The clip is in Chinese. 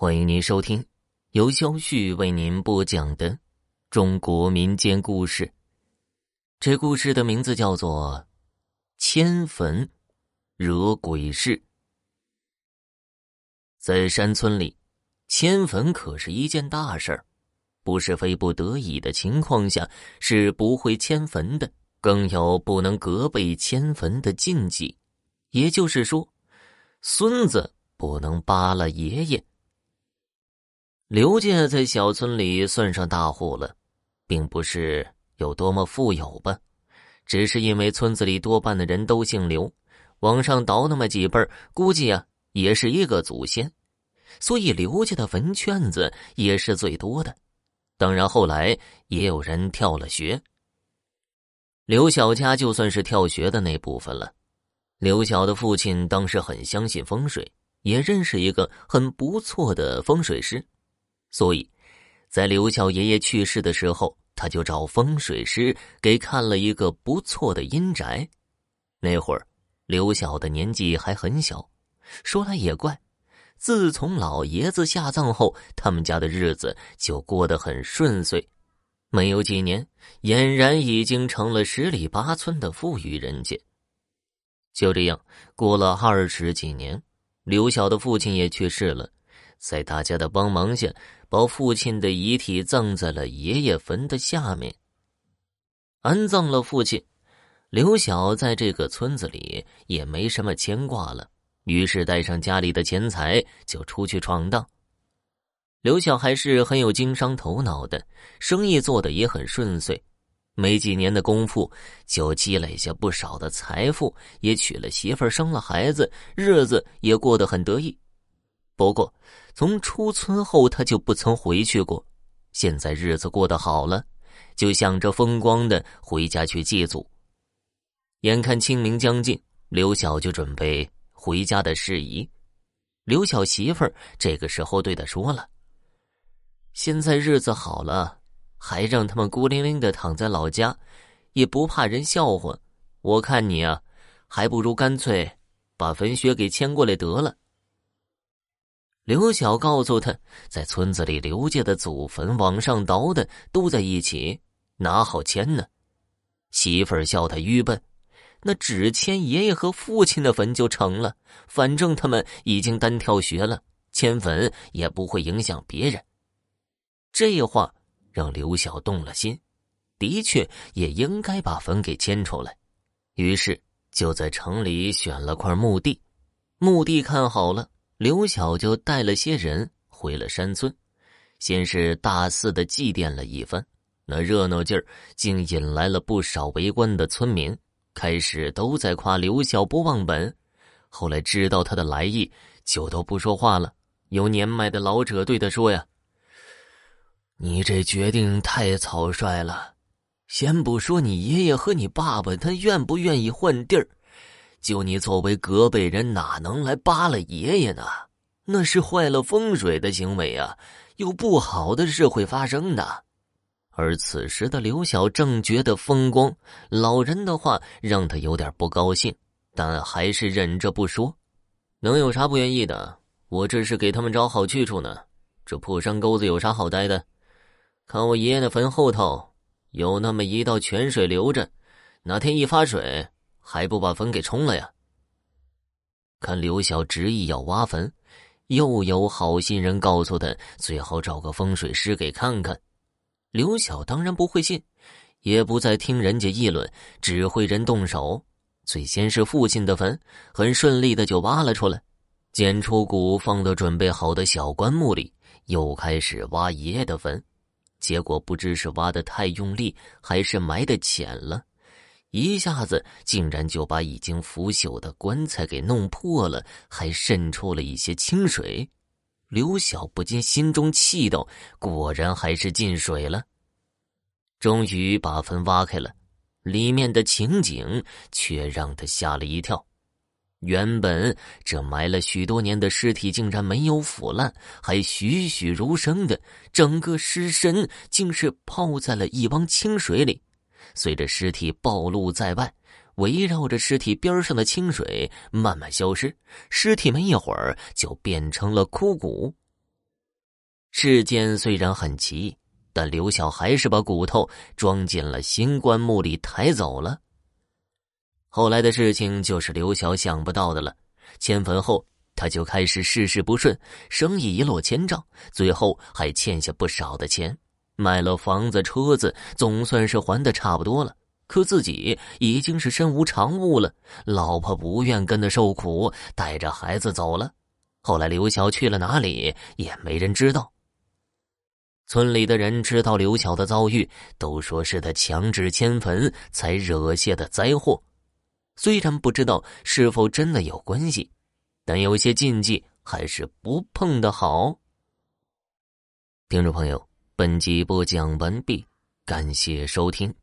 欢迎您收听由肖旭为您播讲的中国民间故事。这故事的名字叫做《迁坟惹鬼事》。在山村里，迁坟可是一件大事儿，不是非不得已的情况下是不会迁坟的，更有不能隔辈迁坟的禁忌。也就是说，孙子不能扒了爷爷。刘家在小村里算上大户了，并不是有多么富有吧，只是因为村子里多半的人都姓刘，往上倒那么几辈估计啊也是一个祖先，所以刘家的坟圈子也是最多的。当然后来也有人跳了学。刘小家就算是跳学的那部分了。刘晓的父亲当时很相信风水，也认识一个很不错的风水师。所以，在刘晓爷爷去世的时候，他就找风水师给看了一个不错的阴宅。那会儿，刘晓的年纪还很小。说来也怪，自从老爷子下葬后，他们家的日子就过得很顺遂。没有几年，俨然已经成了十里八村的富裕人家。就这样过了二十几年，刘晓的父亲也去世了。在大家的帮忙下，把父亲的遗体葬在了爷爷坟的下面。安葬了父亲，刘晓在这个村子里也没什么牵挂了，于是带上家里的钱财就出去闯荡。刘晓还是很有经商头脑的，生意做得也很顺遂，没几年的功夫就积累下不少的财富，也娶了媳妇生了孩子，日子也过得很得意。不过，从出村后他就不曾回去过。现在日子过得好了，就想着风光的回家去祭祖。眼看清明将近，刘晓就准备回家的事宜。刘晓媳妇儿这个时候对他说了：“现在日子好了，还让他们孤零零的躺在老家，也不怕人笑话。我看你啊，还不如干脆把坟穴给迁过来得了。”刘晓告诉他，在村子里刘家的祖坟往上倒的都在一起，哪好迁呢？媳妇儿笑他愚笨，那只迁爷爷和父亲的坟就成了。反正他们已经单挑学了，迁坟也不会影响别人。这话让刘晓动了心，的确也应该把坟给迁出来。于是就在城里选了块墓地，墓地看好了。刘晓就带了些人回了山村，先是大肆的祭奠了一番，那热闹劲儿竟引来了不少围观的村民。开始都在夸刘晓不忘本，后来知道他的来意，就都不说话了。有年迈的老者对他说：“呀，你这决定太草率了。先不说你爷爷和你爸爸他愿不愿意换地儿。”就你作为隔辈人，哪能来扒了爷爷呢？那是坏了风水的行为啊！有不好的事会发生的。而此时的刘晓正觉得风光，老人的话让他有点不高兴，但还是忍着不说。能有啥不愿意的？我这是给他们找好去处呢。这破山沟子有啥好待的？看我爷爷的坟后头有那么一道泉水流着，哪天一发水。还不把坟给冲了呀？看刘晓执意要挖坟，又有好心人告诉他最好找个风水师给看看。刘晓当然不会信，也不再听人家议论，指挥人动手。最先是父亲的坟，很顺利的就挖了出来，捡出骨放到准备好的小棺木里，又开始挖爷爷的坟。结果不知是挖的太用力，还是埋的浅了。一下子竟然就把已经腐朽的棺材给弄破了，还渗出了一些清水。刘晓不禁心中气道：“果然还是进水了。”终于把坟挖开了，里面的情景却让他吓了一跳。原本这埋了许多年的尸体竟然没有腐烂，还栩栩如生的，整个尸身竟是泡在了一汪清水里。随着尸体暴露在外，围绕着尸体边上的清水慢慢消失，尸体没一会儿就变成了枯骨。事件虽然很奇，但刘晓还是把骨头装进了新棺木里抬走了。后来的事情就是刘晓想不到的了。迁坟后，他就开始事事不顺，生意一落千丈，最后还欠下不少的钱，卖了房子车子，总算是还的差不多了。可自己已经是身无长物了，老婆不愿跟他受苦，带着孩子走了。后来刘晓去了哪里，也没人知道。村里的人知道刘晓的遭遇，都说是他强制迁坟才惹下的灾祸。虽然不知道是否真的有关系，但有些禁忌还是不碰的好。听众朋友，本集播讲完毕，感谢收听。